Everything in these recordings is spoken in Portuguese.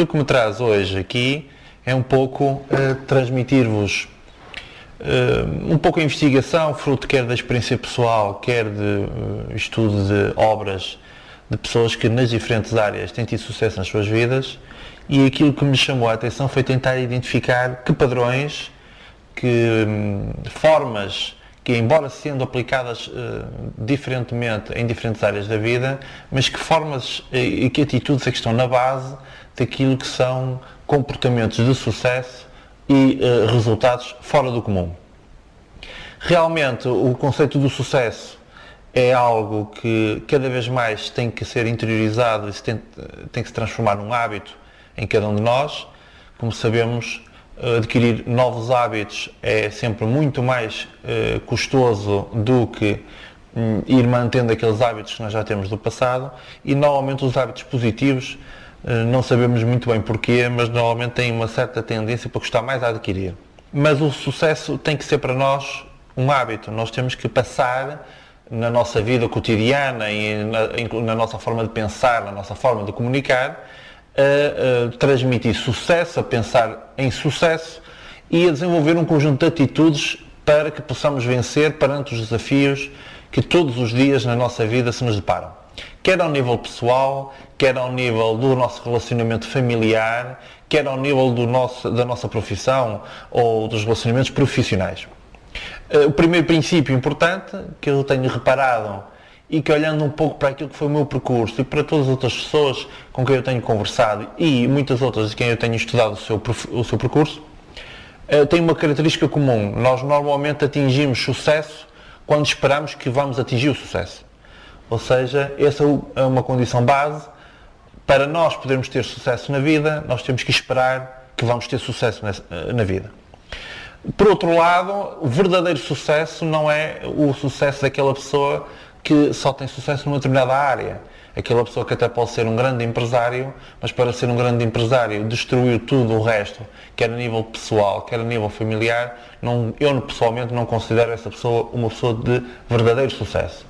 aquilo que me traz hoje aqui é um pouco uh, transmitir-vos uh, um pouco a investigação, fruto quer da experiência pessoal, quer de uh, estudo de obras de pessoas que nas diferentes áreas têm tido sucesso nas suas vidas e aquilo que me chamou a atenção foi tentar identificar que padrões, que um, formas que, embora sendo aplicadas uh, diferentemente em diferentes áreas da vida, mas que formas e que atitudes é que estão na base daquilo que são comportamentos de sucesso e uh, resultados fora do comum. Realmente, o conceito do sucesso é algo que cada vez mais tem que ser interiorizado e tem, tem que se transformar num hábito em cada um de nós. Como sabemos, adquirir novos hábitos é sempre muito mais uh, custoso do que um, ir mantendo aqueles hábitos que nós já temos do passado e normalmente os hábitos positivos não sabemos muito bem porquê, mas normalmente têm uma certa tendência para custar mais a adquirir. Mas o sucesso tem que ser para nós um hábito, nós temos que passar na nossa vida cotidiana e na, na nossa forma de pensar, na nossa forma de comunicar, a, a transmitir sucesso, a pensar em sucesso e a desenvolver um conjunto de atitudes para que possamos vencer perante os desafios que todos os dias na nossa vida se nos deparam. Quer ao nível pessoal, quer ao nível do nosso relacionamento familiar, quer ao nível do nosso, da nossa profissão ou dos relacionamentos profissionais. Eh, o primeiro princípio importante que eu tenho reparado e que olhando um pouco para aquilo que foi o meu percurso e para todas as outras pessoas com quem eu tenho conversado e muitas outras de quem eu tenho estudado o seu, o seu percurso, uh, tem uma característica comum. Nós normalmente atingimos sucesso quando esperamos que vamos atingir o sucesso. Ou seja, essa é uma condição base. Para nós podermos ter sucesso na vida, nós temos que esperar que vamos ter sucesso na vida. Por outro lado, o verdadeiro sucesso não é o sucesso daquela pessoa que só tem sucesso numa determinada área. Aquela pessoa que até pode ser um grande empresário, mas para ser um grande empresário destruiu tudo o resto, quer a nível pessoal, quer a nível familiar. Não, eu pessoalmente não considero essa pessoa uma pessoa de verdadeiro sucesso.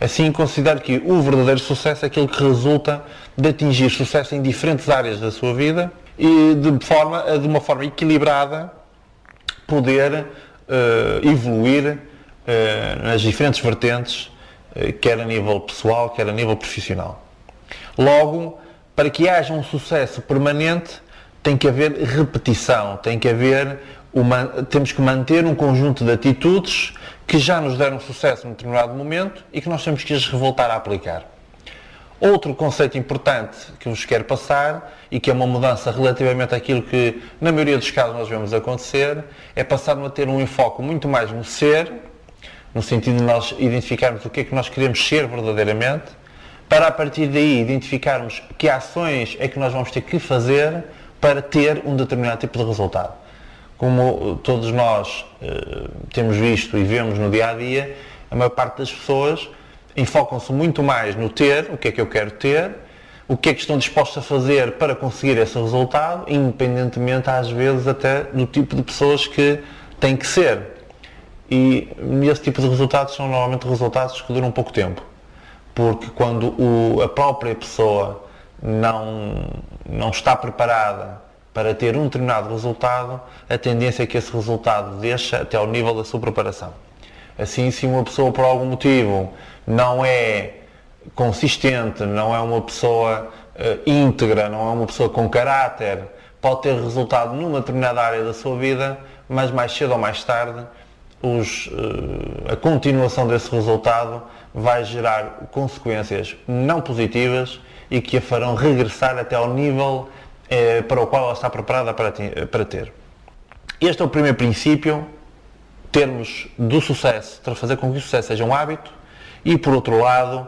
Assim, considero que o verdadeiro sucesso é aquele que resulta de atingir sucesso em diferentes áreas da sua vida e de, forma, de uma forma equilibrada poder uh, evoluir uh, nas diferentes vertentes eh, quer a nível pessoal, quer a nível profissional. Logo, para que haja um sucesso permanente, tem que haver repetição, tem que haver uma, temos que manter um conjunto de atitudes que já nos deram sucesso num determinado momento e que nós temos que as revoltar a aplicar. Outro conceito importante que vos quero passar e que é uma mudança relativamente àquilo que na maioria dos casos nós vemos acontecer é passar a ter um enfoque muito mais no ser no sentido de nós identificarmos o que é que nós queremos ser verdadeiramente, para a partir daí identificarmos que ações é que nós vamos ter que fazer para ter um determinado tipo de resultado. Como todos nós uh, temos visto e vemos no dia a dia, a maior parte das pessoas enfocam-se muito mais no ter, o que é que eu quero ter, o que é que estão dispostos a fazer para conseguir esse resultado, independentemente às vezes até do tipo de pessoas que têm que ser. E esse tipo de resultados são normalmente resultados que duram pouco tempo. Porque quando o, a própria pessoa não, não está preparada para ter um determinado resultado, a tendência é que esse resultado deixa até ao nível da sua preparação. Assim, se uma pessoa por algum motivo não é consistente, não é uma pessoa uh, íntegra, não é uma pessoa com caráter, pode ter resultado numa determinada área da sua vida, mas mais cedo ou mais tarde os, eh, a continuação desse resultado vai gerar consequências não positivas e que a farão regressar até ao nível eh, para o qual ela está preparada para, para ter. Este é o primeiro princípio, termos do sucesso, fazer com que o sucesso seja um hábito e, por outro lado,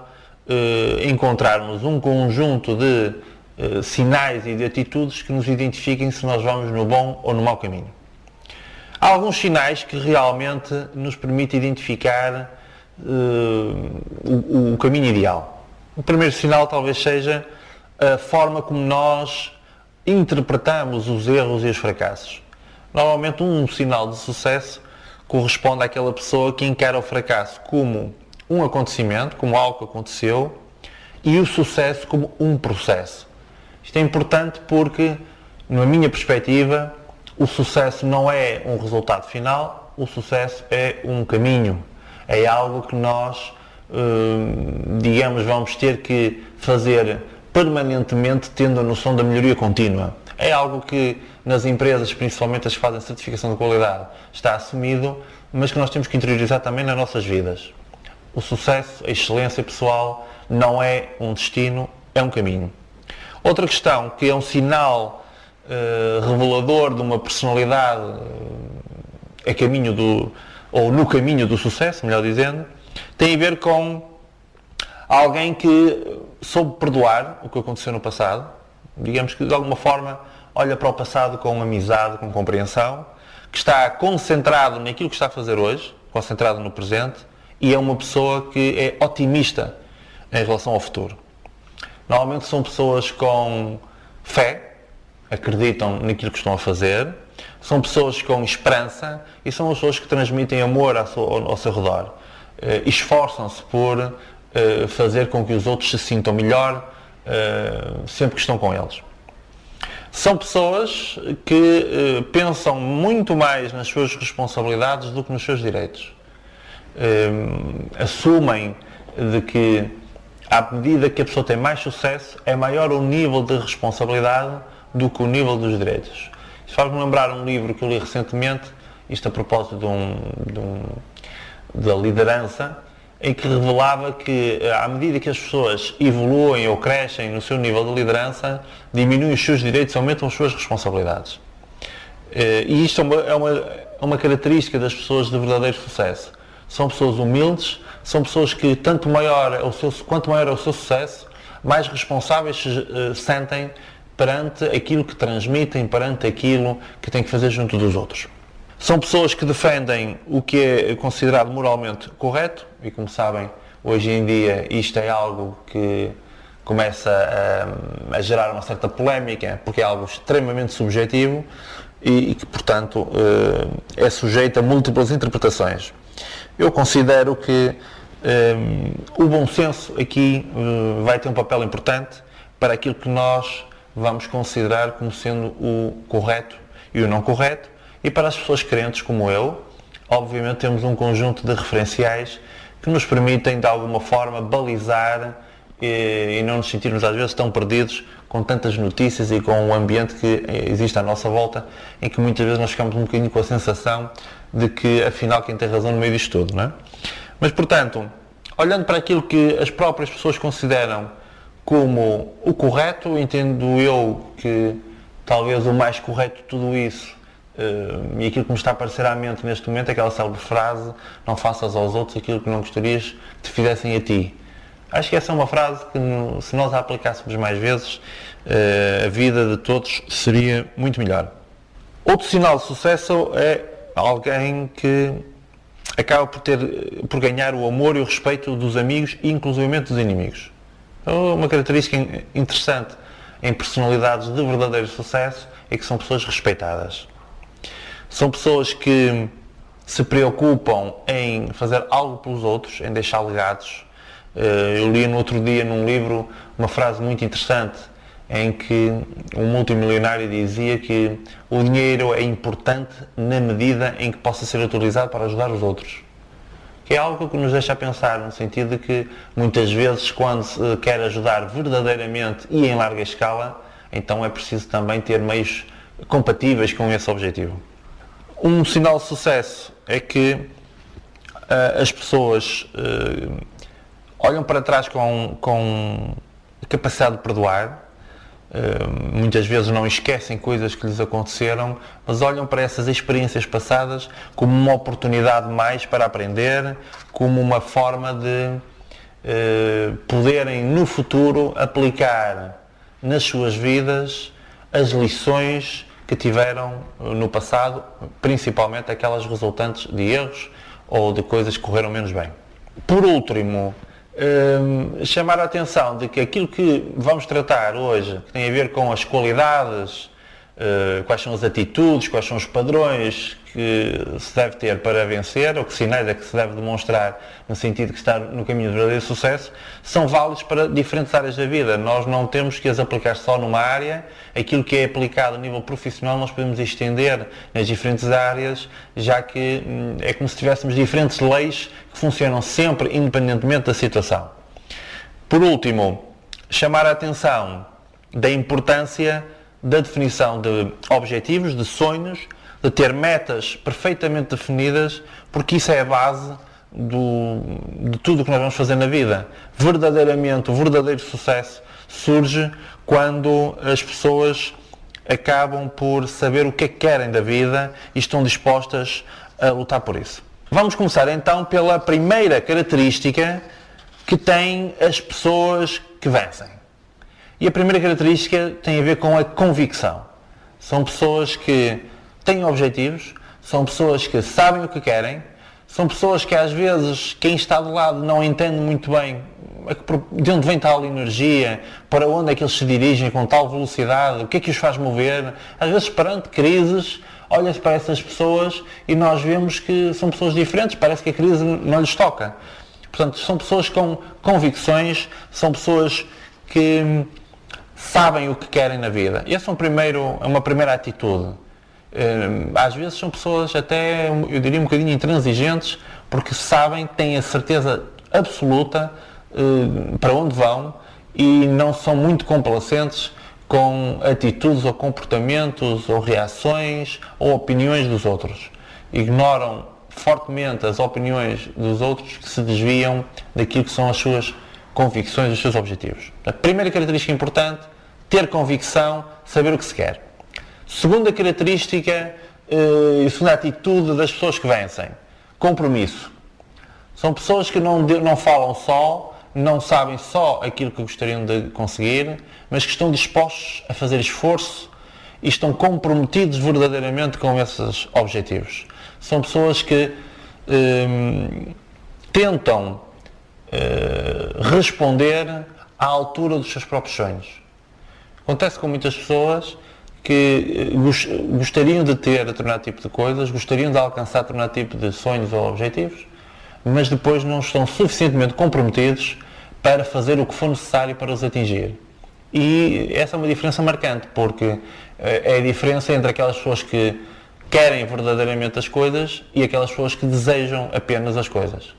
eh, encontrarmos um conjunto de eh, sinais e de atitudes que nos identifiquem se nós vamos no bom ou no mau caminho. Há alguns sinais que realmente nos permitem identificar uh, o, o caminho ideal. O primeiro sinal talvez seja a forma como nós interpretamos os erros e os fracassos. Normalmente um sinal de sucesso corresponde àquela pessoa que encara o fracasso como um acontecimento, como algo que aconteceu, e o sucesso como um processo. Isto é importante porque, na minha perspectiva, o sucesso não é um resultado final, o sucesso é um caminho. É algo que nós, hum, digamos, vamos ter que fazer permanentemente tendo a noção da melhoria contínua. É algo que nas empresas, principalmente as que fazem certificação de qualidade, está assumido, mas que nós temos que interiorizar também nas nossas vidas. O sucesso, a excelência pessoal não é um destino, é um caminho. Outra questão que é um sinal uh, revelador de uma personalidade uh, a caminho do, ou no caminho do sucesso, melhor dizendo, tem a ver com alguém que soube perdoar o que aconteceu no passado, digamos que de alguma forma olha para o passado com amizade, com compreensão, que está concentrado naquilo que está a fazer hoje, concentrado no presente, e é uma pessoa que é otimista em relação ao futuro. Normalmente são pessoas com fé, acreditam naquilo que estão a fazer, são pessoas com esperança e são pessoas que transmitem amor ao seu, redor. Uh, Esforçam-se por uh, fazer com que os outros se sintam melhor uh, sempre que estão com eles. São pessoas que pensam muito mais nas suas responsabilidades do que nos seus direitos. assumem de que à medida que a pessoa tem mais sucesso, é maior o nível de responsabilidade do que o nível dos direitos. Isto faz-me lembrar um livro que eu li recentemente, isto a propósito de um, de um, da liderança, em que revelava que à medida que as pessoas evoluem ou crescem no seu nível de liderança, diminuem os seus direitos, aumentam as suas responsabilidades. Eh, e isto é uma, é uma, é uma característica das pessoas de verdadeiro sucesso. São pessoas humildes, são pessoas que tanto maior é o seu, quanto maior é o seu sucesso, mais responsáveis se uh, sentem perante aquilo que transmitem, perante aquilo que têm que fazer junto dos outros. São pessoas que defendem o que é considerado moralmente correto e, como sabem, hoje em dia isto é algo que começa a, a gerar uma certa polémica, porque é algo extremamente subjetivo e, e que, portanto, uh, é sujeito a múltiplas interpretações. Eu considero que um, o bom senso aqui uh, vai ter um papel importante para aquilo que nós vamos considerar como sendo o correto e o não correto, e para as pessoas crentes como eu, obviamente temos um conjunto de referenciais que nos permitem de alguma forma balizar e, e não nos sentirmos às vezes tão perdidos com tantas notícias e com o ambiente que existe à nossa volta, em que muitas vezes nós ficamos um bocadinho com a sensação de que afinal quem tem razão no meio disto tudo, não é? Mas, portanto, olhando para aquilo que as próprias pessoas consideram como o correto, entendo eu que talvez o mais correto de tudo isso uh, e aquilo que me está a aparecer à mente neste momento é aquela célebre frase não faças aos outros aquilo que não gostarias que te fizessem a ti. Acho que essa é uma frase que se nós a aplicássemos mais vezes uh, a vida de todos seria muito melhor. Outro sinal de sucesso é alguém que acaba por, ter, por ganhar o amor e o respeito dos amigos e inclusive dos inimigos. É uma característica interessante em personalidades de verdadeiro sucesso é que são pessoas respeitadas. São pessoas que se preocupam em fazer algo pelos outros, em deixar legados. Eh, eu li no outro dia num livro uma frase muito interessante em que um multimilionário dizia que o dinheiro é importante na medida em que possa ser utilizado para ajudar os outros. Que é algo que nos deixa a pensar, no sentido de que muitas vezes, quando se quer ajudar verdadeiramente e em larga escala, então é preciso também ter meios compatíveis com esse objetivo. Um sinal de sucesso é que uh, as pessoas uh, olham para trás com, com capacidade de perdoar, muitas vezes não esquecem coisas que lhes aconteceram, mas olham para essas experiências passadas como uma oportunidade mais para aprender, como uma forma de uh, poderem no futuro aplicar nas suas vidas as lições que tiveram no passado, principalmente aquelas resultantes de erros ou de coisas que correram menos bem. Por último, um, chamar a atenção de que aquilo que vamos tratar hoje, que tem a ver com as qualidades uh, quais são as atitudes, quais são os padrões que se deve ter para vencer, ou que sinais é que se deve demonstrar no sentido que está no caminho de verdadeiro sucesso, são válidos para diferentes áreas da vida. Nós não temos que as aplicar só numa área, aquilo que é aplicado a nível profissional nós podemos estender nas diferentes áreas, já que hum, é como se tivéssemos diferentes leis que funcionam sempre independentemente da situação. Por último, chamar a atenção da importância da definição de objetivos, de sonhos, de ter metas perfeitamente definidas, porque isso é a base do, de tudo o que nós vamos fazer na vida. Verdadeiramente, o verdadeiro sucesso surge quando as pessoas acabam por saber o que é que querem da vida e estão dispostas a lutar por isso. Vamos começar então pela primeira característica que têm as pessoas que vencem. E a primeira característica tem a ver com a convicção. São pessoas que têm objetivos, são pessoas que sabem o que querem, são pessoas que às vezes quem está do lado não entende muito bem de onde vem tal energia, para onde é que eles se dirigem com tal velocidade, o que é que os faz mover. Às vezes, perante crises, olha-se para essas pessoas e nós vemos que são pessoas diferentes, parece que a crise não lhes toca. Portanto, são pessoas com convicções, são pessoas que sabem o que querem na vida. Essa é, um primeiro, é uma primeira atitude. Eh, às vezes são pessoas até, eu diria, um bocadinho intransigentes, porque sabem, têm a certeza absoluta eh, para onde vão e não são muito complacentes com atitudes ou comportamentos ou reações ou opiniões dos outros. Ignoram fortemente as opiniões dos outros que se desviam daquilo que são as suas convicções, os seus objetivos. A primeira característica importante, ter convicção, saber o que se quer. Segunda característica eh, e segunda atitude das pessoas que vencem, compromisso. São pessoas que não, não falam só, não sabem só aquilo que gostariam de conseguir, mas que estão dispostos a fazer esforço e estão comprometidos verdadeiramente com esses objetivos. São pessoas que eh, tentam responder à altura dos seus próprios sonhos. Acontece com muitas pessoas que eh, gostariam de ter determinado tipo de coisas, gostariam de alcançar determinado tipo de sonhos ou objetivos, mas depois não estão suficientemente comprometidos para fazer o que for necessário para os atingir. E essa é uma diferença marcante, porque eh, é a diferença entre aquelas pessoas que querem verdadeiramente as coisas e aquelas pessoas que desejam apenas as coisas.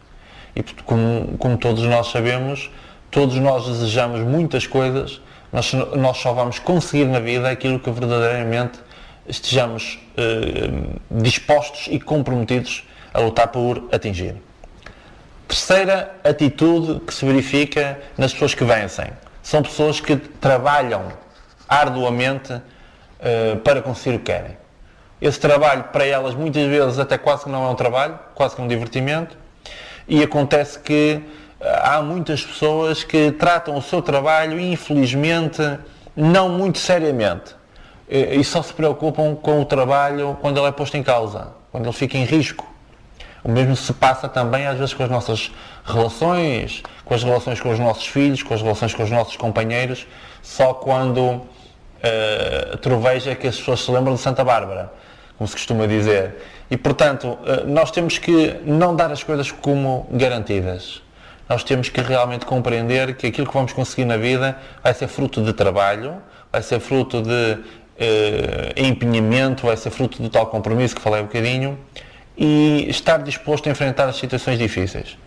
E como, como todos nós sabemos, todos nós desejamos muitas coisas, nós, só vamos conseguir na vida aquilo que verdadeiramente estejamos eh, dispostos e comprometidos a lutar por atingir. Terceira atitude que se verifica nas pessoas que vencem. São pessoas que trabalham arduamente uh, para conseguir o que querem. Esse trabalho, para elas, muitas vezes até quase que não é um trabalho, quase que um divertimento, e acontece que há muitas pessoas que tratam o seu trabalho, infelizmente, não muito seriamente. E só se preocupam com o trabalho quando ele é posto em causa, quando ele fica em risco. O mesmo se passa também às vezes com as nossas relações, com as relações com os nossos filhos, com as relações com os nossos companheiros, só quando uh, troveja que as pessoas se lembram de Santa Bárbara, como se costuma dizer. E portanto, uh, nós temos que não dar as coisas como garantidas nós temos que realmente compreender que aquilo que vamos conseguir na vida vai ser fruto de trabalho, vai ser fruto de eh, empenhamento, vai ser fruto do tal compromisso que falei um bocadinho e estar disposto a enfrentar as situações difíceis.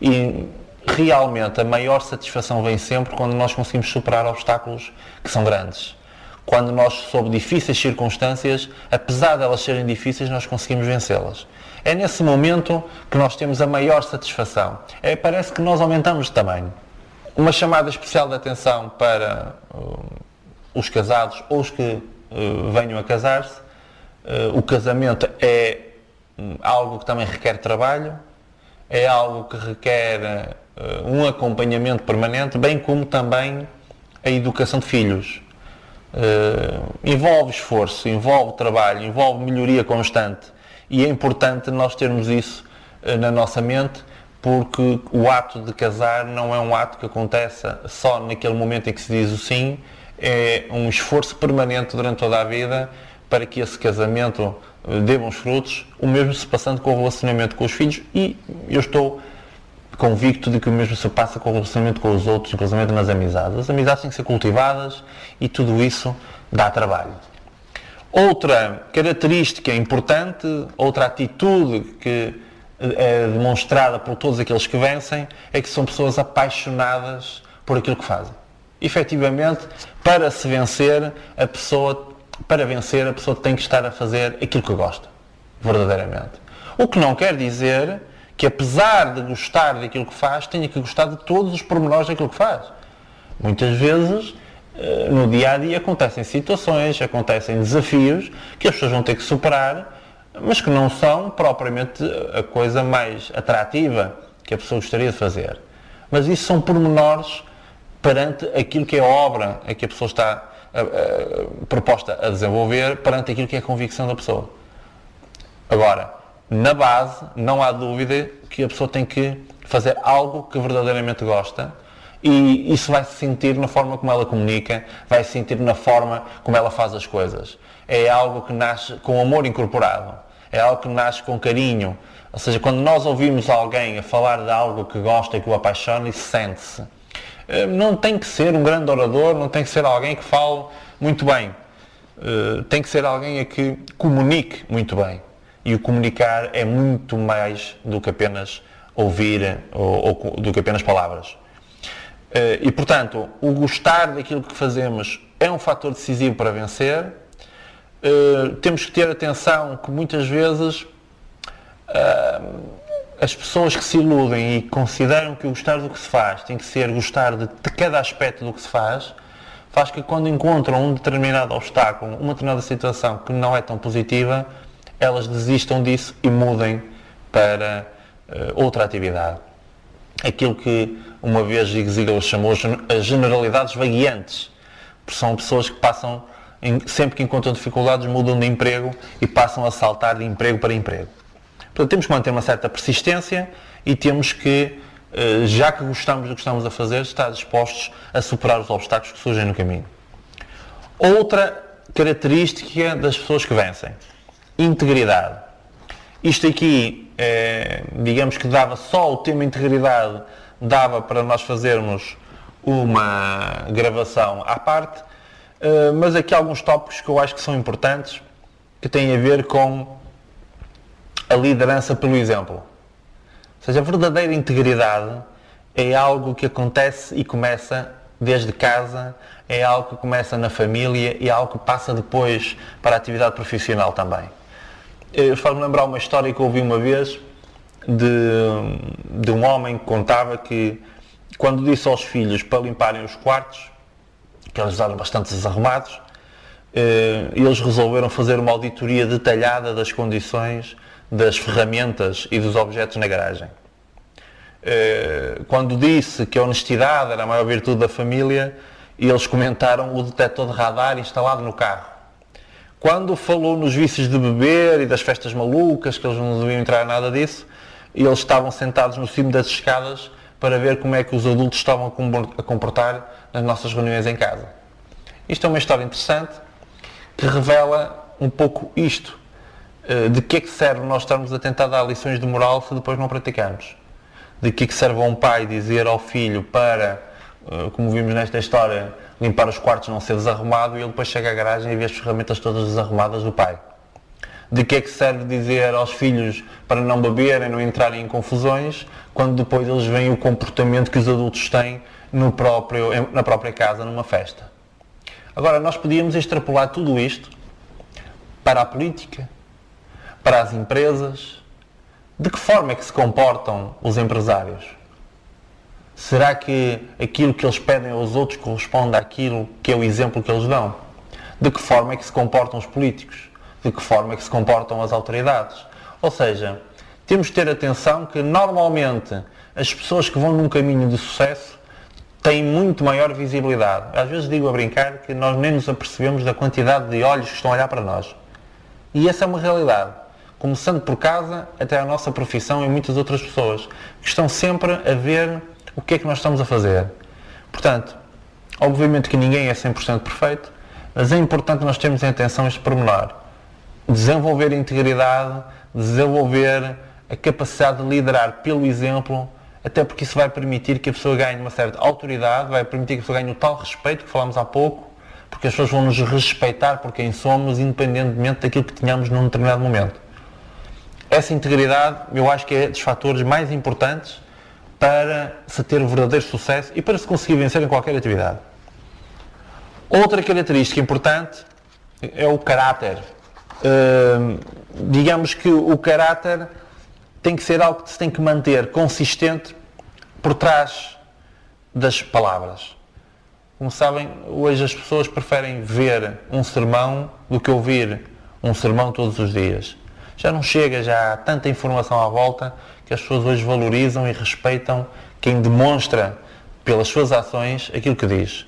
E realmente a maior satisfação vem sempre quando nós conseguimos superar obstáculos que são grandes. Quando nós, sob difíceis circunstâncias, apesar de elas serem difíceis, nós conseguimos vencê-las. É nesse momento que nós temos a maior satisfação. É, parece que nós aumentamos de tamanho. Uma chamada especial de atenção para uh, os casados ou os que uh, venham a casar-se. Uh, o casamento é um, algo que também requer trabalho, é algo que requer um acompanhamento permanente, bem como também a educação de filhos. Uh, envolve esforço, envolve trabalho, envolve melhoria constante. E é importante nós termos isso uh, na nossa mente porque o ato de casar não é um ato que aconteça só naquele momento em que se diz o sim, é um esforço permanente durante toda a vida para que esse casamento eh, dê bons frutos, o mesmo se passando com o relacionamento com os filhos. E eu estou convicto de que o mesmo se passa com o relacionamento com os outros, inclusive nas amizades. As amizades têm que ser cultivadas e tudo isso dá trabalho. Outra característica importante, outra atitude que é demonstrada por todos aqueles que vencem, é que são pessoas apaixonadas por aquilo que fazem. Efetivamente, para se vencer, a pessoa, para vencer, a pessoa tem que estar a fazer aquilo que gosta, verdadeiramente. O que não quer dizer que apesar de gostar daquilo que faz, tenha que gostar de todos os pormenores daquilo que faz. Muitas vezes, eh, no dia a dia, acontecem situações, acontecem desafios que as pessoas vão ter que superar mas que não são propriamente a coisa mais atrativa que a pessoa gostaria de fazer. Mas isso são pormenores perante aquilo que é a obra a que a pessoa está a, a, proposta a desenvolver, perante aquilo que é a convicção da pessoa. Agora, na base, não há dúvida que a pessoa tem que fazer algo que verdadeiramente gosta e isso vai se sentir na forma como ela comunica, vai se sentir na forma como ela faz as coisas. É algo que nasce com amor incorporado, é algo que nasce com carinho. Ou seja, quando nós ouvimos alguém a falar de algo que gosta e que o apaixona, isso sente-se. Eh, não tem que ser um grande orador, não tem que ser alguém que fale muito bem. Eh, tem que ser alguém a que comunique muito bem. E o comunicar é muito mais do que apenas ouvir ou, ou do que apenas palavras. Eh, e, portanto, o gostar daquilo que fazemos é um fator decisivo para vencer. Eh, temos que ter atenção que muitas vezes as pessoas que se iludem e consideram que o gostar do que se faz tem que ser gostar de, de cada aspecto do que se faz, faz que quando encontram um determinado obstáculo, uma determinada situação que não é tão positiva, elas desistam disso e mudem para uh, outra atividade. Aquilo que uma vez Zig Ziglar chamou as generalidades vagueantes, são pessoas que passam, em, sempre que encontram dificuldades, mudam de emprego e passam a saltar de emprego para emprego. Portanto, temos que manter uma certa persistência e temos que, eh, já que gostamos do que estamos a fazer, estar dispostos a superar os obstáculos que surgem no caminho. Outra característica das pessoas que vencem, integridade. Isto aqui, é, digamos que dava só o tema integridade dava para nós fazermos uma gravação à parte, eh, mas aqui alguns tópicos que eu acho que são importantes, que têm a ver com a liderança pelo exemplo. Ou seja, a verdadeira integridade é algo que acontece e começa desde casa, é algo que começa na família e é algo que passa depois para a atividade profissional também. Faz-me lembrar uma história que ouvi uma vez de, de um homem que contava que quando disse aos filhos para limparem os quartos, que eles eram bastante desarrumados, eh, eles resolveram fazer uma auditoria detalhada das condições das ferramentas e dos objetos na garagem. Eh, quando disse que a honestidade era a maior virtude da família, eles comentaram o detector de radar instalado no carro. Quando falou nos vícios de beber e das festas malucas, que eles não deviam entrar nada disso, e eles estavam sentados no cimo das escadas para ver como é que os adultos estavam a comportar nas nossas reuniões em casa. Isto é uma história interessante que revela um pouco isto. Eh, de que é que serve nós estarmos a tentar dar lições de moral se depois não praticamos? De que é que serve a um pai dizer ao filho para, como vimos nesta história, limpar os quartos não ser desarrumado e ele depois chega à garagem e vê as ferramentas todas desarrumadas do pai? de que é que serve dizer aos filhos para não beberem, não entrarem em confusões, quando depois eles veem o comportamento que os adultos têm no próprio, na própria casa, numa festa. Agora, nós podíamos extrapolar tudo isto para a política, para as empresas. De que forma é que se comportam os empresários? Será que aquilo que eles pedem aos outros corresponde àquilo que é o exemplo que eles dão? De que forma é que se comportam os políticos? de que forma é que se comportam as autoridades. Ou seja, temos de ter atenção que normalmente as pessoas que vão num caminho de sucesso têm muito maior visibilidade. Às vezes digo a brincar que nós nem nos apercebemos da quantidade de olhos que estão a olhar para nós. E essa é uma realidade. Começando por casa até a nossa profissão e muitas outras pessoas que estão sempre a ver o que é que nós estamos a fazer. Portanto, Obviamente que ninguém é 100% perfeito, mas é importante nós termos em atenção este pormenor. Desenvolver a integridade, desenvolver a capacidade de liderar pelo exemplo, até porque isso vai permitir que a pessoa ganhe uma certa autoridade, vai permitir que a pessoa ganhe o tal respeito que falámos há pouco, porque as pessoas vão nos respeitar por quem somos, independentemente daquilo que tenhamos num determinado momento. Essa integridade, eu acho que é dos fatores mais importantes para se ter verdadeiro sucesso e para se conseguir vencer em qualquer atividade. Outra característica importante é o caráter. Uh, digamos que o caráter tem que ser algo que se tem que manter consistente por trás das palavras. Como sabem, hoje as pessoas preferem ver um sermão do que ouvir um sermão todos os dias. Já não chega, já há tanta informação à volta que as pessoas hoje valorizam e respeitam quem demonstra pelas suas ações aquilo que diz.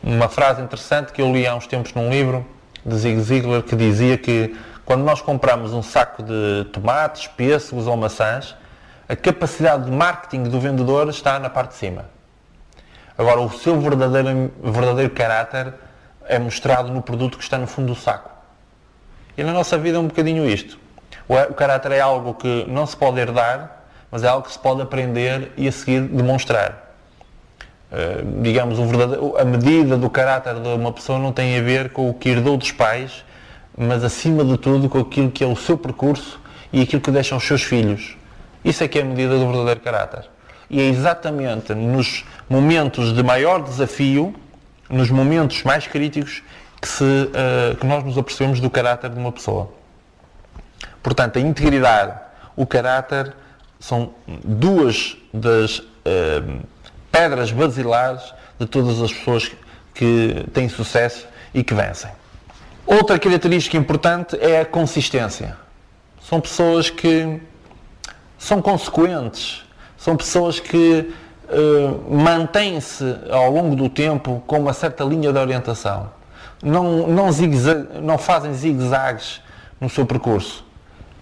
Uma frase interessante que eu li há uns tempos num livro de Zig Ziglar que dizia que quando nós compramos um saco de tomates, pêssegos ou maçãs, a capacidade de marketing do vendedor está na parte de cima. Agora, o seu verdadeiro, verdadeiro caráter é mostrado no produto que está no fundo do saco. E na nossa vida é um bocadinho isto. O, caráter é algo que não se pode herdar, mas é algo que se pode aprender e a seguir demonstrar. Uh, digamos, a medida do caráter de uma pessoa não tem a ver com o que herdou dos pais, mas acima de tudo com aquilo que é o seu percurso e aquilo que deixam os seus filhos. Isso é que é a medida do verdadeiro caráter. E é exatamente nos momentos de maior desafio, nos momentos mais críticos, que, se, uh, que nós nos apercebemos do caráter de uma pessoa. Portanto, a integridade, o caráter, são duas das uh, pedras basilares de todas as pessoas que têm sucesso e que vencem. Outra característica importante é a consistência. São pessoas que são consequentes, são pessoas que uh, mantêm-se ao longo do tempo com uma certa linha de orientação. Não, não, não fazem zigue-zagues no seu percurso.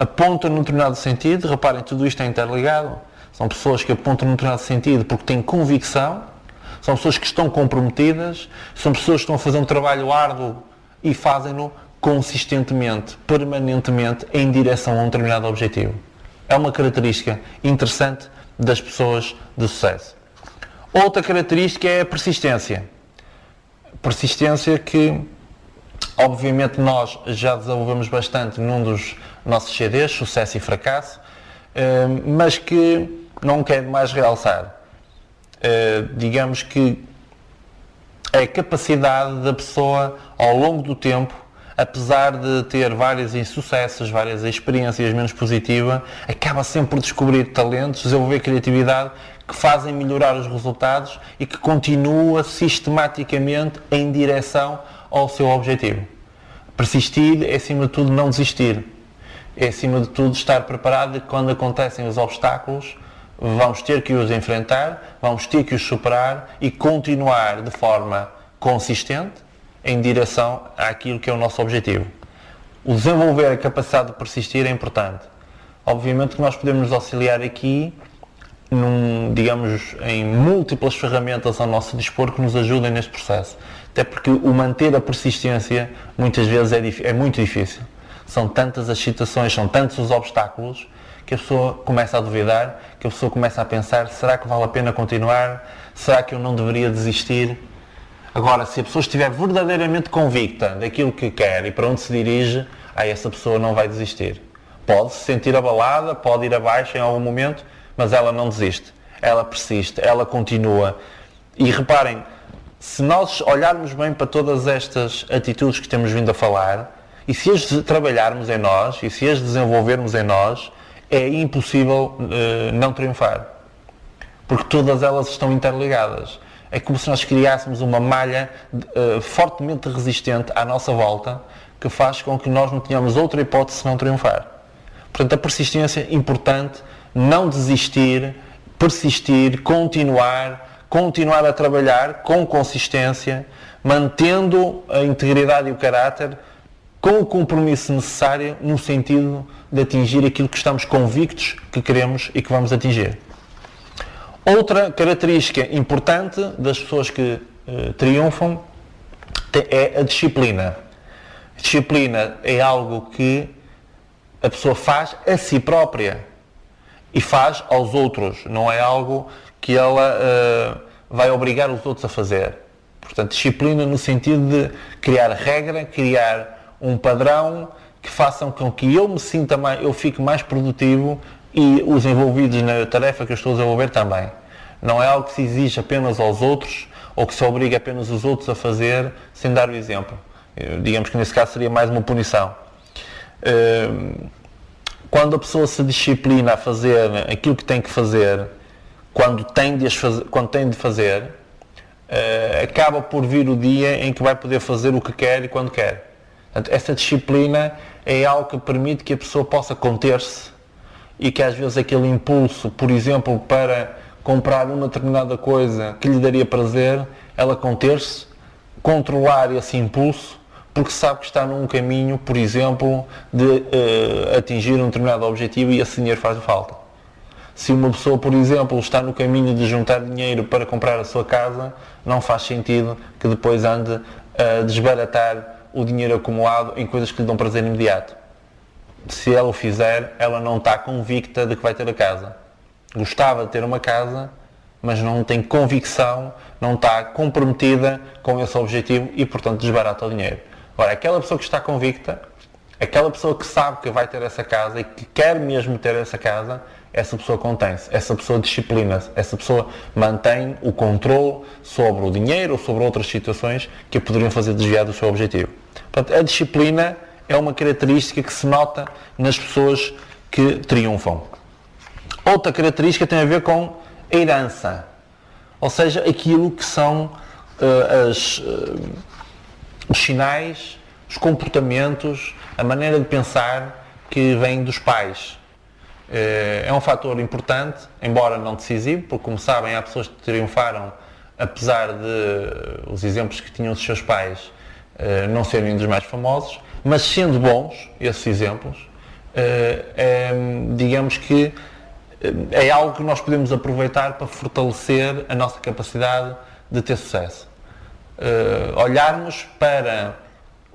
Apontam num determinado sentido, reparem, tudo isto é interligado. São pessoas que apontam num determinado sentido porque têm convicção, são pessoas que estão comprometidas, são pessoas que estão a fazer um trabalho árduo e fazem-no consistentemente, permanentemente, em direção a um determinado objetivo. É uma característica interessante das pessoas de sucesso. Outra característica é a persistência. Persistência que, obviamente, nós já desenvolvemos bastante num dos nossos CDs, Sucesso e Fracasso, eh, mas que não quero mais realçar. Eh, digamos que é a capacidade da pessoa, ao longo do tempo, apesar de ter vários insucessos, várias experiências menos positivas, acaba sempre por descobrir talentos, desenvolver criatividade que fazem melhorar os resultados e que continua sistematicamente em direção ao seu objetivo. Persistir é, acima de tudo, não desistir. É, acima de tudo, estar preparado e quando acontecem os obstáculos, vamos ter que os enfrentar, vamos ter que os superar e continuar de forma consistente em direção àquilo que é o nosso objetivo. O desenvolver a capacidade de persistir é importante. Obviamente que nós podemos nos auxiliar aqui, num, digamos, em múltiplas ferramentas ao nosso dispor que nos ajudem neste processo. Até porque o manter a persistência muitas vezes é, é muito difícil. São tantas as situações, são tantos os obstáculos que a pessoa começa a duvidar, que a pessoa começa a pensar: será que vale a pena continuar? Será que eu não deveria desistir? Agora, se a pessoa estiver verdadeiramente convicta daquilo que quer e para onde se dirige, aí essa pessoa não vai desistir. Pode se sentir abalada, pode ir abaixo em algum momento, mas ela não desiste. Ela persiste, ela continua. E reparem, se nós olharmos bem para todas estas atitudes que temos vindo a falar, e se as trabalharmos em nós, e se as desenvolvermos em nós, é impossível uh, não triunfar. Porque todas elas estão interligadas é como se nós criássemos uma malha uh, fortemente resistente à nossa volta que faz com que nós não tenhamos outra hipótese senão triunfar. Portanto, a persistência é importante, não desistir, persistir, continuar, continuar a trabalhar com consistência, mantendo a integridade e o caráter, com o compromisso necessário no sentido de atingir aquilo que estamos convictos que queremos e que vamos atingir. Outra característica importante das pessoas que uh, triunfam é a disciplina. Disciplina é algo que a pessoa faz a si própria e faz aos outros, não é algo que ela uh, vai obrigar os outros a fazer. Portanto, disciplina no sentido de criar regra, criar um padrão que façam com que eu me sinta mais, eu fique mais produtivo e os envolvidos na tarefa que eu estou a desenvolver também. Não é algo que se exige apenas aos outros ou que se obriga apenas os outros a fazer sem dar o exemplo. Eh, digamos que nesse caso seria mais uma punição. Ehm, quando a pessoa se disciplina a fazer aquilo que tem que fazer, quando tem de, fazer, quando tem de fazer, eh, acaba por vir o dia em que vai poder fazer o que quer e quando quer. Portanto, essa disciplina é algo que permite que a pessoa possa conter-se e que às vezes aquele impulso, por exemplo, para comprar uma determinada coisa que lhe daria prazer, ela conter-se, controlar esse impulso, porque sabe que está num caminho, por exemplo, de uh, atingir um determinado objetivo e esse dinheiro faz falta. Se uma pessoa, por exemplo, está no caminho de juntar dinheiro para comprar a sua casa, não faz sentido que depois ande a desbaratar o dinheiro acumulado em coisas que lhe dão prazer imediato. Se ela o fizer, ela não está convicta de que vai ter a casa. Gostava de ter uma casa, mas não tem convicção, não está comprometida com esse objetivo e, portanto, desbarata o dinheiro. Agora, aquela pessoa que está convicta, aquela pessoa que sabe que vai ter essa casa e que quer mesmo ter essa casa, essa pessoa contém-se, essa pessoa disciplina-se, essa pessoa mantém o controle sobre o dinheiro ou sobre outras situações que a poderiam fazer desviar do seu objetivo. Portanto, a disciplina é uma característica que se nota nas pessoas que triunfam. Outra característica tem a ver com a herança, ou seja, aquilo que são uh, as, uh, os sinais, os comportamentos, a maneira de pensar que vem dos pais. Uh, é um fator importante, embora não decisivo, porque, como sabem, há pessoas que triunfaram apesar de os exemplos que tinham dos seus pais não serem dos mais famosos, mas sendo bons esses exemplos, é, digamos que é algo que nós podemos aproveitar para fortalecer a nossa capacidade de ter sucesso. Olharmos para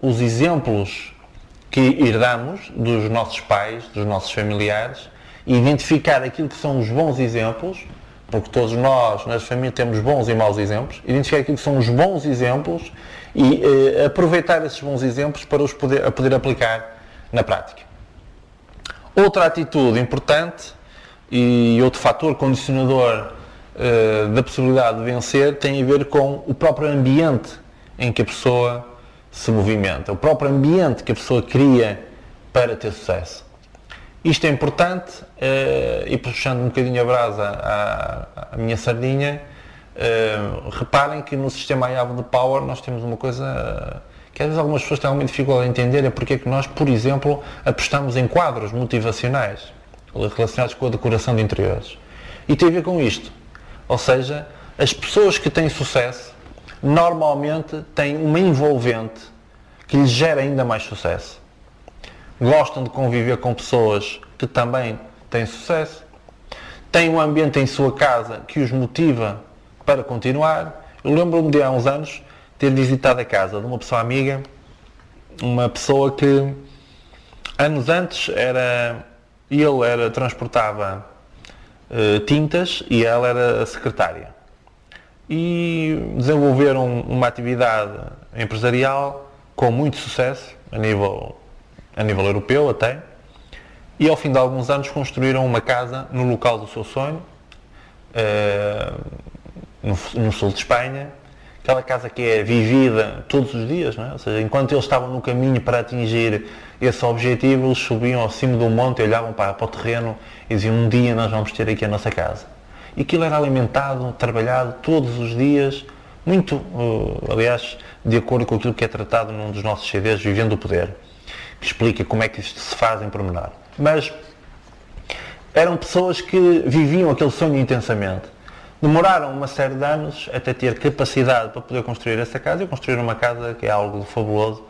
os exemplos que herdamos dos nossos pais, dos nossos familiares, identificar aquilo que são os bons exemplos, porque todos nós, nas famílias, temos bons e maus exemplos, identificar aquilo que são os bons exemplos e uh, aproveitar esses bons exemplos para os poder, poder aplicar na prática. Outra atitude importante e outro fator condicionador uh, da possibilidade de vencer tem a ver com o próprio ambiente em que a pessoa se movimenta, o próprio ambiente que a pessoa cria para ter sucesso. Isto é importante uh, e puxando um bocadinho a brasa à, à minha sardinha, uh, reparem que no sistema IAV de Power nós temos uma coisa que às vezes algumas pessoas têm alguma dificuldade em entender, é porque é que nós, por exemplo, apostamos em quadros motivacionais relacionados com a decoração de interiores. E tem a ver com isto. Ou seja, as pessoas que têm sucesso normalmente têm uma envolvente que lhes gera ainda mais sucesso. Gostam de conviver com pessoas que também têm sucesso. Têm um ambiente em sua casa que os motiva para continuar. Eu lembro-me de há uns anos ter visitado a casa de uma pessoa amiga, uma pessoa que anos antes era ele era, transportava uh, tintas e ela era a secretária. E desenvolveram uma atividade empresarial com muito sucesso, a nível, a nível europeu até, e ao fim de alguns anos construíram uma casa no local do seu sonho, uh, no, no, sul de Espanha, aquela casa que é vivida todos os dias, não é? ou seja, enquanto eles estavam no caminho para atingir esse objetivo, eles subiam ao cimo do monte, olhavam para, para o terreno e diziam um dia nós vamos ter aqui a nossa casa. E aquilo era alimentado, trabalhado todos os dias, muito, uh, aliás, de acordo com aquilo que é tratado num dos nossos CDs, Vivendo o Poder, explica como é que isto se faz em pormenor. Mas eram pessoas que viviam aquele sonho intensamente. Demoraram uma série de anos até ter capacidade para poder construir essa casa e construir uma casa que é algo fabuloso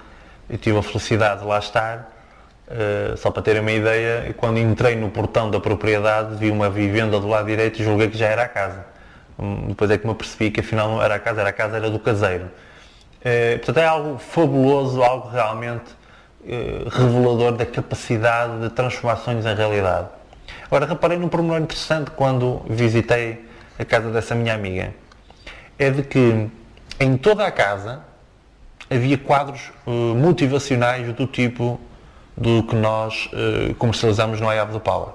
eu tive a felicidade de lá estar, uh, só para terem uma ideia, quando entrei no portão da propriedade vi uma vivenda do lado direito e julguei que já era a casa. Hum, depois é que me apercebi que afinal não era a casa, era a casa era do caseiro. Uh, portanto, é algo fabuloso, algo realmente uh, revelador da capacidade de transformar sonhos em realidade. Agora, reparei num pormenor interessante quando visitei a casa dessa minha amiga. É de que em toda a casa havia quadros uh, motivacionais do tipo do que nós uh, comercializamos no IAV do Power.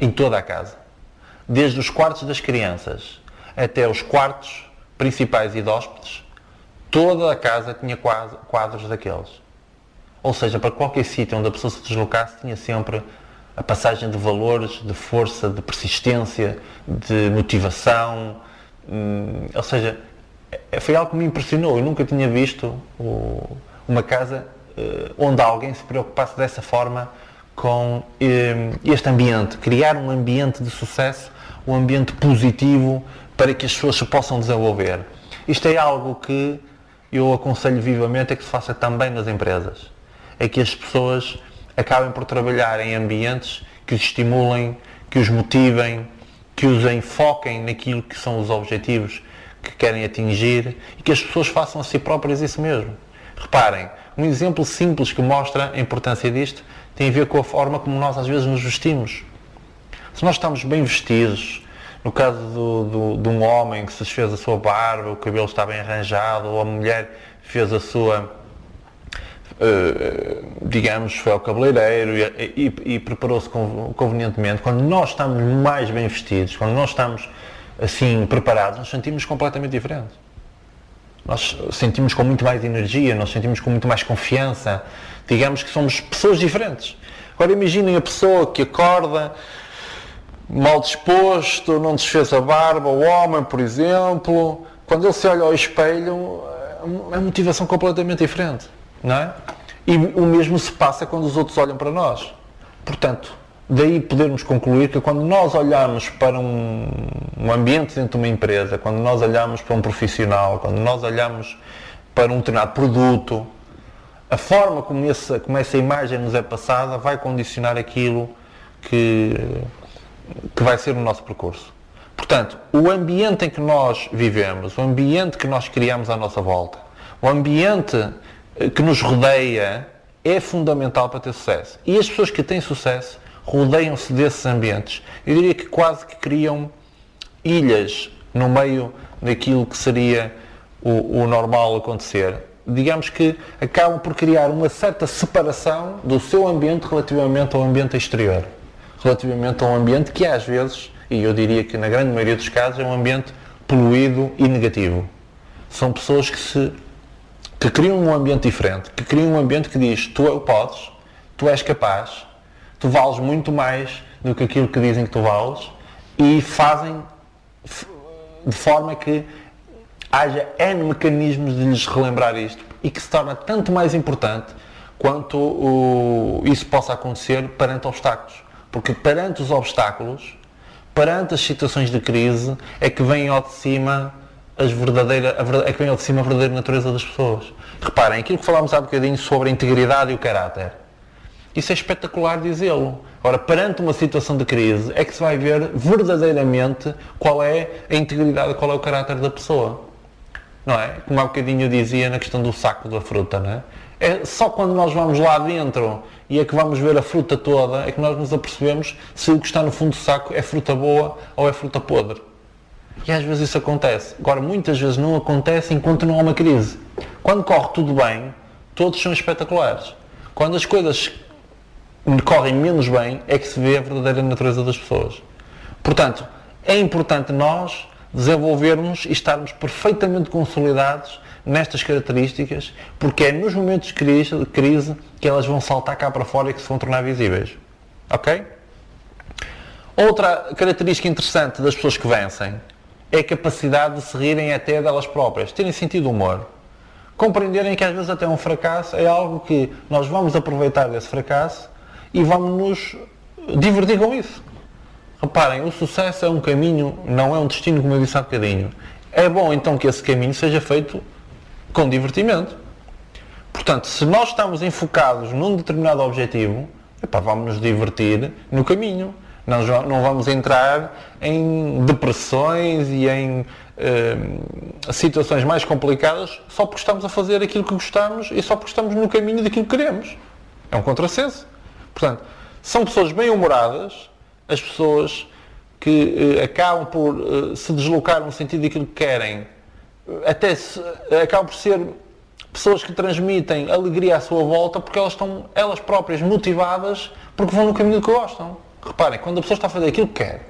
Em toda a casa. Desde os quartos das crianças até os quartos principais e de hóspedes, toda a casa tinha quadros daqueles. Ou seja, para qualquer sítio onde a pessoa se deslocasse, tinha sempre a passagem de valores, de força, de persistência, de motivação. Hum, ou seja, é, foi algo que me impressionou. Eu nunca tinha visto uma casa eh, onde alguém se preocupasse dessa forma com eh, este ambiente, criar um ambiente de sucesso, um ambiente positivo para que as pessoas se possam desenvolver. Isto é algo que eu aconselho vivamente a que se faça também nas empresas. É que as pessoas acabem por trabalhar em ambientes que os estimulem, que os motivem, que os enfoquem naquilo que são os objetivos que querem atingir e que as pessoas façam a si próprias isso mesmo. Reparem, um exemplo simples que mostra a importância disto tem a ver com a forma como nós às vezes nos vestimos. Se nós estamos bem vestidos, no caso do, do, de um homem que se fez a sua barba, o cabelo está bem arranjado, ou a mulher fez a sua, digamos, foi ao cabeleireiro e, e, e preparou-se convenientemente, quando nós estamos mais bem vestidos, quando nós estamos assim preparados, nos sentimos completamente diferentes. Nós sentimos com muito mais energia, nós sentimos com muito mais confiança, digamos que somos pessoas diferentes. Agora imaginem a pessoa que acorda mal disposto, não desfez a barba, o homem, por exemplo, quando ele se olha ao espelho, é uma motivação completamente diferente, não é? E o mesmo se passa quando os outros olham para nós. Portanto, daí podermos concluir que quando nós olhamos para um, um, ambiente dentro de uma empresa, quando nós olhamos para um profissional, quando nós olhamos para um determinado produto, a forma como, esse, como essa imagem nos é passada vai condicionar aquilo que, que vai ser o nosso percurso. Portanto, o ambiente em que nós vivemos, o ambiente que nós criamos à nossa volta, o ambiente que nos rodeia é fundamental para ter sucesso. E as pessoas que têm sucesso rodeiam-se desses ambientes. Eu diria que quase que criam ilhas no meio daquilo que seria o, o normal acontecer. Digamos que acabam por criar uma certa separação do seu ambiente relativamente ao ambiente exterior. Relativamente a um ambiente que às vezes, e eu diria que na grande maioria dos casos, é um ambiente poluído e negativo. São pessoas que se que criam um ambiente diferente, que criam um ambiente que diz tu podes, tu és capaz, tu vales muito mais do que aquilo que dizem que tu vales e fazem de forma que haja N mecanismos de lhes relembrar isto e que se torna tanto mais importante quanto o, isso possa acontecer perante obstáculos. Porque perante os obstáculos, perante as situações de crise, é que vem ao de cima as verdadeira, a, é que vem ao de cima a verdadeira natureza das pessoas. Reparem, aquilo que falámos há bocadinho sobre a integridade e o caráter isso é espetacular dizê-lo. Ora, perante uma situação de crise, é que se vai ver verdadeiramente qual é a integridade, qual é o caráter da pessoa. Não é? Como há bocadinho eu dizia na questão do saco da fruta, não é? É só quando nós vamos lá dentro e é que vamos ver a fruta toda, é que nós nos apercebemos se o que está no fundo do saco é fruta boa ou é fruta podre. E às vezes isso acontece. Agora, muitas vezes não acontece enquanto não há uma crise. Quando corre tudo bem, todos são espetaculares. Quando as coisas correm menos bem é que se vê a verdadeira natureza das pessoas. Portanto, é importante nós desenvolvermos e estarmos perfeitamente consolidados nestas características, porque é nos momentos de crise, de crise que elas vão saltar cá para fora e que se vão tornar visíveis. Ok? Outra característica interessante das pessoas que vencem é a capacidade de se rirem até delas próprias, terem sentido humor. Compreenderem que às vezes até um fracasso é algo que nós vamos aproveitar desse fracasso e vamos nos divertir com isso. Reparem, o sucesso é um caminho, não é um destino, como eu disse há bocadinho. É bom então que esse caminho seja feito com divertimento. Portanto, se nós estamos enfocados num determinado objetivo, epá, vamos nos divertir no caminho. Não vamos entrar em depressões e em uh, situações mais complicadas só porque estamos a fazer aquilo que gostamos e só porque estamos no caminho daquilo que queremos. É um contrassenso. Portanto, são pessoas bem-humoradas, as pessoas que uh, acabam por uh, se deslocar no sentido daquilo que querem, até se, acabam por ser pessoas que transmitem alegria à sua volta porque elas estão elas próprias motivadas porque vão no caminho que gostam. Reparem, quando a pessoa está a fazer aquilo que quer,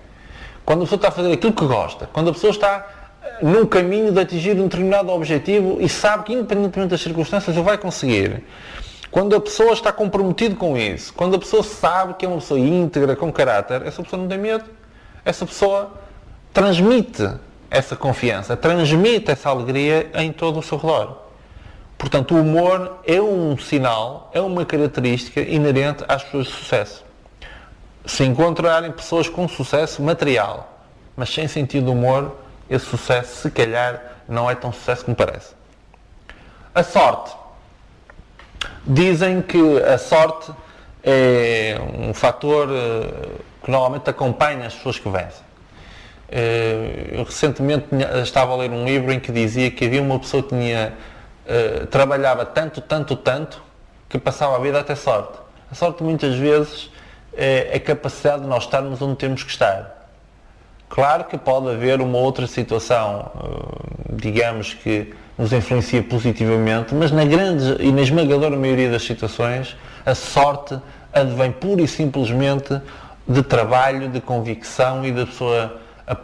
quando a pessoa está a fazer aquilo que gosta, quando a pessoa está eh, num caminho de atingir um determinado objetivo e sabe que independentemente das circunstâncias o vai conseguir, quando a pessoa está comprometida com isso, quando a pessoa sabe que é uma pessoa íntegra, com caráter, essa pessoa não tem medo. Essa pessoa transmite essa confiança, transmite essa alegria em todo o seu redor. Portanto, o humor é um sinal, é uma característica inerente às pessoas de sucesso. Se encontrarem pessoas com sucesso material, mas sem sentido de humor, esse sucesso, se calhar, não é tão sucesso como parece. A sorte. Dizem que a sorte é um fator eh, que normalmente acompanha as pessoas que vencem. Eh, eu recentemente estava a ler um livro em que dizia que havia uma pessoa que tinha eh, trabalhava tanto, tanto, tanto, que passava a vida até sorte. A sorte muitas vezes é a capacidade de nós estarmos onde temos que estar. Claro que pode haver uma outra situação, eh, digamos que nos influencia positivamente, mas na grande e na esmagadora maioria das situações, a sorte advém pura e simplesmente de trabalho, de convicção e da pessoa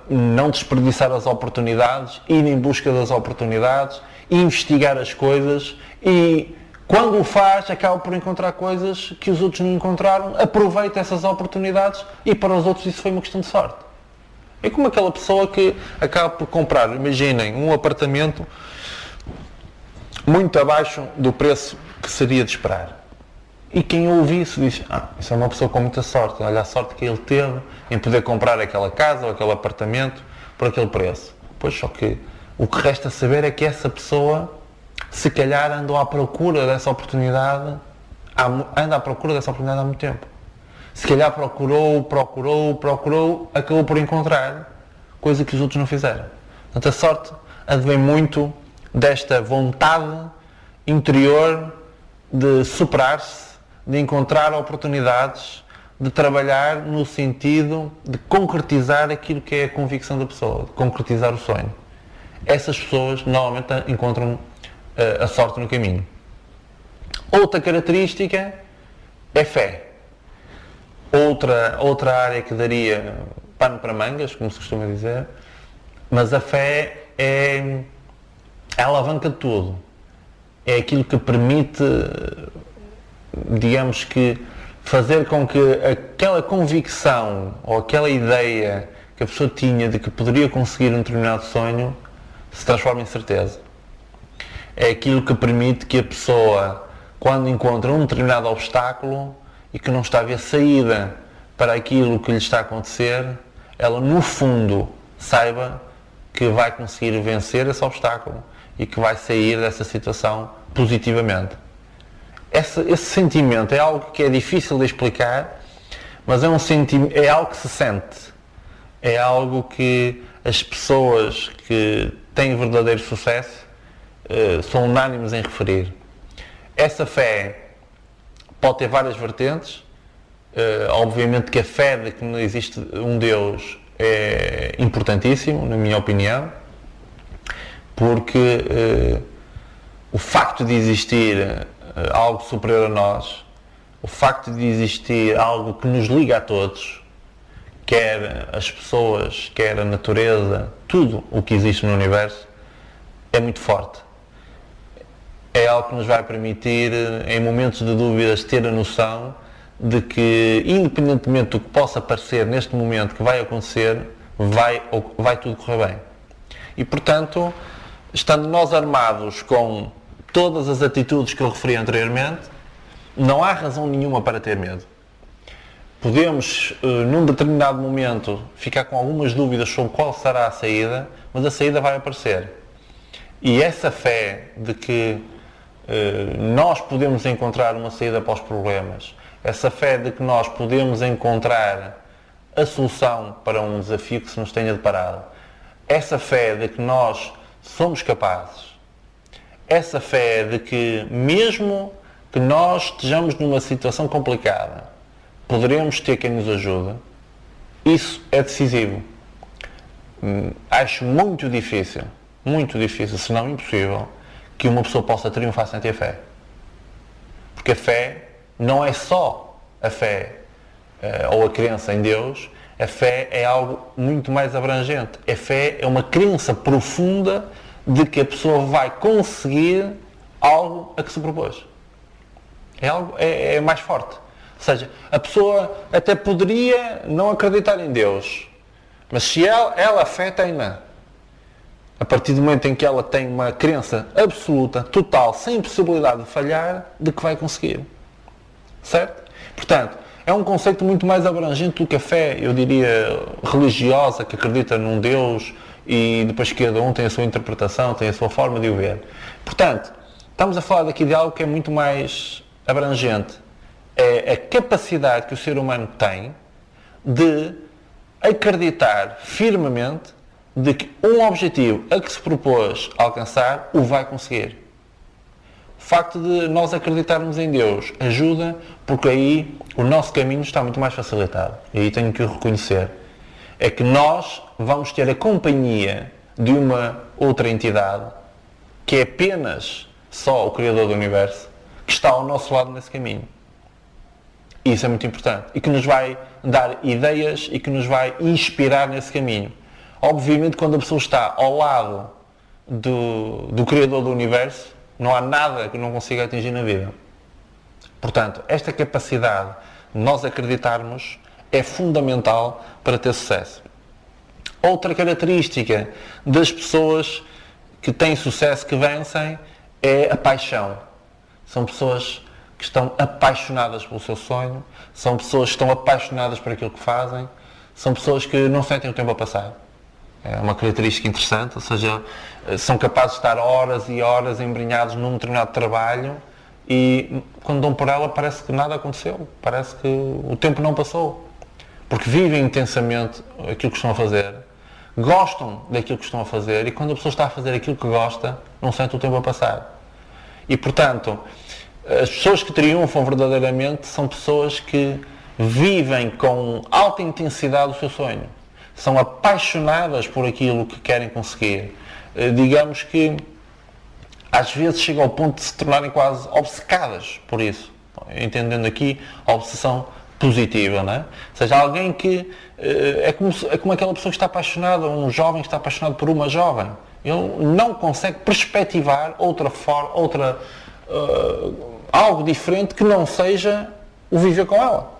não desperdiçar as oportunidades, ir em busca das oportunidades investigar as coisas e quando o faz acaba por encontrar coisas que os outros não encontraram, aproveita essas oportunidades e para os outros isso foi uma questão de sorte. É como aquela pessoa que acaba por comprar, imaginem, um apartamento muito abaixo do preço que seria de esperar. E quem ouve isso diz, ah, isso é uma pessoa com muita sorte, olha a sorte que ele teve em poder comprar aquela casa ou aquele apartamento por aquele preço. Pois só que o que resta saber é que essa pessoa, se calhar, andou à procura dessa oportunidade, anda à procura dessa oportunidade há muito tempo. Se calhar procurou, procurou, procurou, acabou por encontrar, coisa que os outros não fizeram. Portanto, a sorte advém muito desta vontade interior de superar-se, de encontrar oportunidades, de trabalhar no sentido de concretizar aquilo que é a convicção da pessoa, de concretizar o sonho essas pessoas normalmente encontram a sorte no caminho. Outra característica é fé. Outra, outra área que daria pano para mangas, como se costuma dizer, mas a fé é a alavanca de tudo. É aquilo que permite, digamos que, fazer com que aquela convicção ou aquela ideia que a pessoa tinha de que poderia conseguir um determinado sonho se transforma em certeza. É aquilo que permite que a pessoa, quando encontra um determinado obstáculo e que não está a ver saída para aquilo que lhe está a acontecer, ela no fundo saiba que vai conseguir vencer esse obstáculo e que vai sair dessa situação positivamente. Esse, esse sentimento é algo que é difícil de explicar, mas é, um é algo que se sente. É algo que as pessoas que têm verdadeiro sucesso uh, são unânimes em referir. Essa fé pode ter várias vertentes. Uh, obviamente que a fé de que não existe um Deus é importantíssimo, na minha opinião, porque uh, o facto de existir algo superior a nós, o facto de existir algo que nos liga a todos, quer as pessoas, quer a natureza, tudo o que existe no universo, é muito forte. É algo que nos vai permitir, em momentos de dúvidas, ter a noção de que, independentemente do que possa parecer neste momento que vai acontecer, vai, vai tudo correr bem. E, portanto, estando nós armados com todas as atitudes que eu referi anteriormente, não há razão nenhuma para ter medo podemos, eh, num determinado momento, ficar com algumas dúvidas sobre qual será a saída, mas a saída vai aparecer. E essa fé de que nós podemos encontrar uma saída para os problemas, essa fé de que nós podemos encontrar a solução para um desafio que se nos tenha deparado. Essa fé de que nós somos capazes, essa fé de que mesmo que nós estejamos numa situação complicada, poderemos ter quem nos ajude, isso é decisivo. Hum, acho muito difícil, muito difícil, se não impossível, que uma pessoa possa triunfar sem ter fé. Porque a fé não é só a fé uh, ou a crença em Deus, a fé é algo muito mais abrangente. A fé é uma crença profunda de que a pessoa vai conseguir algo a que se propôs. É algo é, é mais forte. Ou seja, a pessoa até poderia não acreditar em Deus, mas se ela, ela fé tem-na, a partir do momento em que ela tem uma crença absoluta, total, sem possibilidade de falhar, de que vai conseguir. Certo? Portanto, é um conceito muito mais abrangente do que a fé, eu diria, religiosa, que acredita num Deus e depois cada um tem a sua interpretação, tem a sua forma de o ver. Portanto, estamos a falar daqui de algo que é muito mais abrangente. É a capacidade que o ser humano tem de acreditar firmemente de que um objetivo a que se propôs alcançar o vai conseguir. O facto de nós acreditarmos em Deus ajuda porque aí o nosso caminho está muito mais facilitado. E aí tenho que reconhecer. É que nós vamos ter a companhia de uma outra entidade que é apenas só o Criador do Universo que está ao nosso lado nesse caminho. Isso é muito importante. E que nos vai dar ideias e que nos vai inspirar nesse caminho. Obviamente, quando a pessoa está ao lado do, do Criador do Universo, não há nada que não consiga atingir na vida. Portanto, esta capacidade de nós acreditarmos é fundamental para ter sucesso. Outra característica das pessoas que têm sucesso, que vencem, é a paixão. São pessoas que estão apaixonadas pelo seu sonho, são pessoas que estão apaixonadas por aquilo que fazem, são pessoas que não sentem o tempo a passar. É uma característica interessante, ou seja, são capazes de estar horas e horas embrenhados num determinado trabalho e quando dão por ela parece que nada aconteceu, parece que o tempo não passou. Porque vivem intensamente aquilo que estão a fazer, gostam daquilo que estão a fazer e quando a pessoa está a fazer aquilo que gosta, não sente o tempo a passar. E portanto, as pessoas que triunfam verdadeiramente são pessoas que vivem com alta intensidade o seu sonho são apaixonadas por aquilo que querem conseguir. Eh, digamos que às vezes chega ao ponto de se tornarem quase obcecadas por isso. Entendendo aqui a obsessão positiva, não é? Ou seja, alguém que eh, é como, é como aquela pessoa que está apaixonada, um jovem que está apaixonado por uma jovem. Ele não consegue perspectivar outra forma, outra uh, algo diferente que não seja o viver com ela.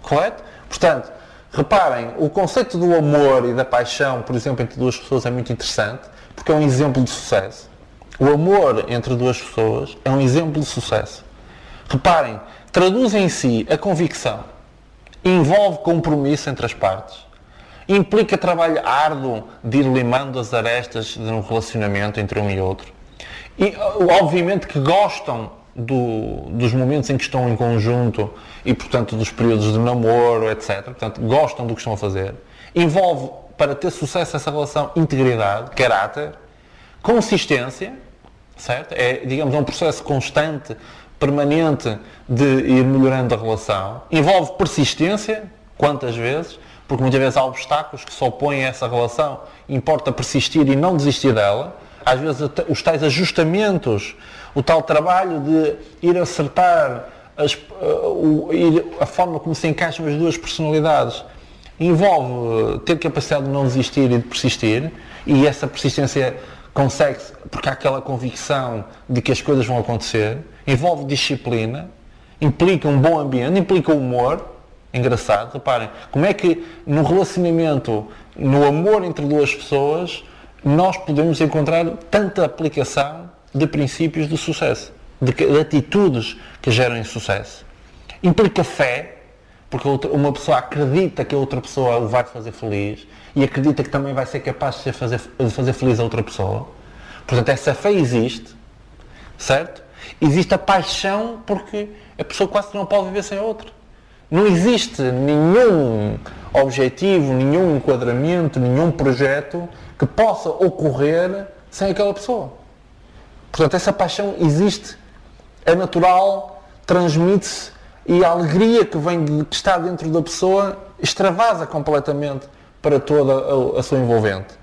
Correto? Portanto, Reparem, o conceito do amor e da paixão, por exemplo, entre duas pessoas é muito interessante, porque é um exemplo de sucesso. O amor entre duas pessoas é um exemplo de sucesso. Reparem, traduz em si a convicção, envolve compromisso entre as partes, implica trabalho árduo de ir limando as arestas de um relacionamento entre um e outro. E, obviamente, que gostam do, dos momentos em que estão em conjunto e, portanto, dos períodos de namoro, etc. Portanto, gostam do que estão a fazer. Envolve, para ter sucesso essa relação, integridade, caráter, consistência, certo? É, digamos, um processo constante, permanente de ir melhorando a relação. Envolve persistência, quantas vezes, porque muitas vezes há obstáculos que se opõem a essa relação, importa persistir e não desistir dela. Às vezes os tais ajustamentos o tal trabalho de ir acertar as, uh, o, a forma como se encaixam as duas personalidades envolve uh, ter capacidade de não desistir e de persistir e essa persistência consegue-se porque há aquela convicção de que as coisas vão acontecer, envolve disciplina, implica um bom ambiente, implica humor, engraçado, reparem, como é que no relacionamento, no amor entre duas pessoas, nós podemos encontrar tanta aplicação de princípios de sucesso, de, de atitudes que gerem sucesso. Implica fé, porque uma pessoa acredita que a outra pessoa o vai fazer feliz e acredita que também vai ser capaz de fazer, de fazer feliz a outra pessoa. Portanto, essa fé existe, certo? Existe a paixão porque a pessoa quase não pode viver sem a outra. Não existe nenhum objetivo, nenhum enquadramento, nenhum projeto que possa ocorrer sem aquela pessoa. Portanto, essa paixão existe, é natural, transmite-se e a alegria que vem de que está dentro da pessoa extravasa completamente para toda a, a sua envolvente.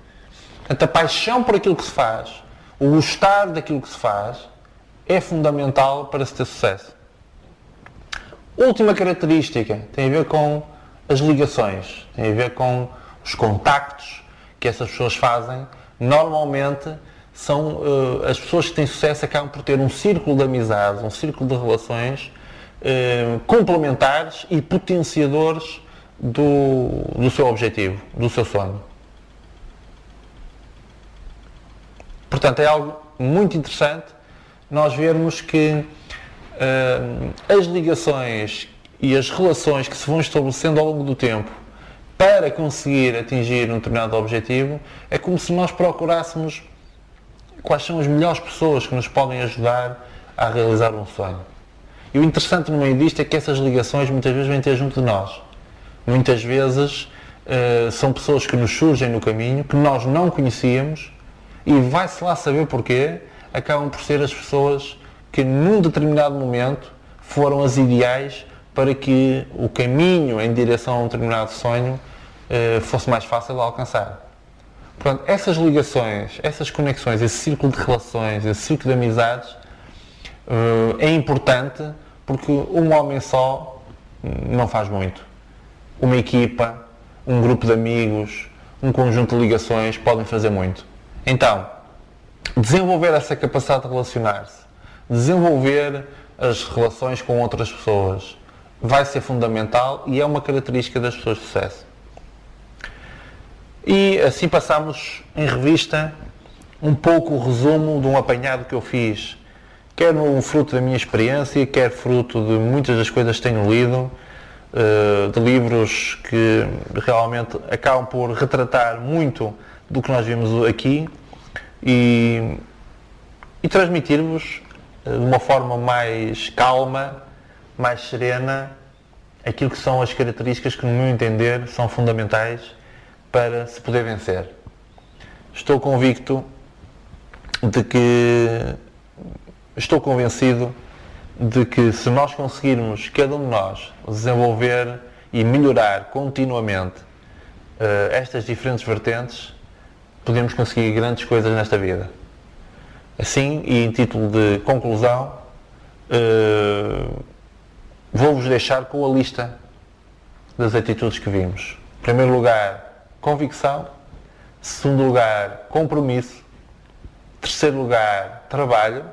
Portanto, a paixão por aquilo que se faz, o gostar daquilo que se faz, é fundamental para se ter sucesso. Última característica tem a ver com as ligações, tem a ver com os contactos que essas pessoas fazem. Normalmente são uh, as pessoas que têm sucesso acabam por ter um círculo de amizades, um círculo de relações uh, complementares e potenciadores do, do seu objetivo, do seu sonho. Portanto, é algo muito interessante nós vermos que uh, as ligações e as relações que se vão estabelecendo ao longo do tempo para conseguir atingir um determinado objetivo é como se nós procurássemos quais são as melhores pessoas que nos podem ajudar a realizar um sonho. E o interessante no meio disto é que essas ligações muitas vezes vêm ter junto de nós. Muitas vezes uh, são pessoas que nos surgem no caminho, que nós não conhecíamos e vai-se lá saber porquê, acabam por ser as pessoas que num determinado momento foram as ideais para que o caminho em direção a um determinado sonho uh, fosse mais fácil de alcançar. Portanto, essas ligações, essas conexões, esse círculo de relações, esse círculo de amizades uh, é importante porque um homem só não faz muito. Uma equipa, um grupo de amigos, um conjunto de ligações podem fazer muito. Então, desenvolver essa capacidade de relacionar-se, desenvolver as relações com outras pessoas, vai ser fundamental e é uma característica das pessoas de sucesso. E assim passamos em revista um pouco o resumo de um apanhado que eu fiz, quer no fruto da minha experiência, quer fruto de muitas das coisas que tenho lido, eh, de livros que realmente acabam por retratar muito do que nós vimos aqui e, e transmitir-vos eh, de uma forma mais calma, mais serena, aquilo que são as características que, no meu entender, são fundamentais para se poder vencer. Estou convicto de que, estou convencido de que se nós conseguirmos, cada um de nós, desenvolver e melhorar continuamente uh, estas diferentes vertentes, podemos conseguir grandes coisas nesta vida. Assim, e em título de conclusão, uh, vou-vos deixar com a lista das atitudes que vimos. Em primeiro lugar, convicção. Segundo lugar, compromisso. Terceiro lugar, trabalho.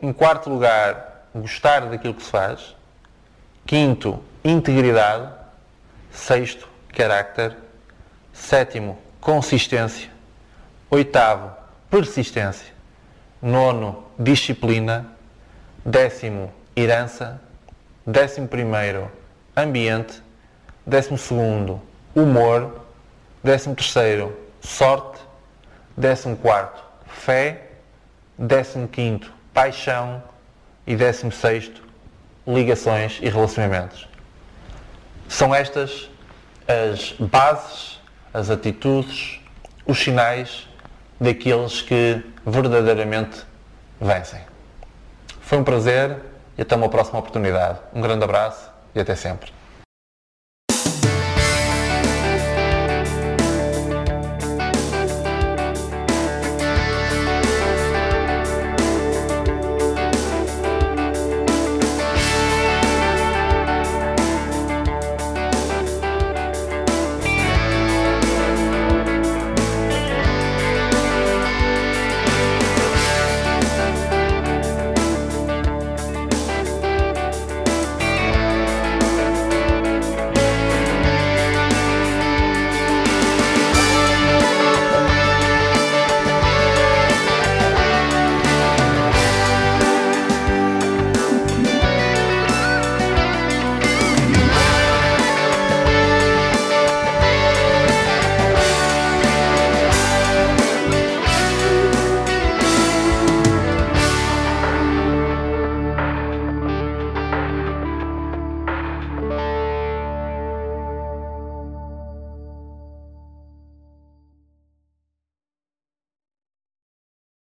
Em quarto lugar, gostar daquilo que se faz. Quinto, integridade. Sexto, carácter. Sétimo, consistência. Oitavo, persistência. Nono, disciplina. Décimo, herança. Décimo primeiro, ambiente. Décimo segundo, humor. Décimo terceiro, sorte. Décimo quarto, fé. Décimo quinto, paixão. E décimo sexto, ligações e relacionamentos. São estas as bases as atitudes, os sinais daqueles que verdadeiramente vencem. Foi um prazer e até uma próxima oportunidade. Um grande abraço e até sempre.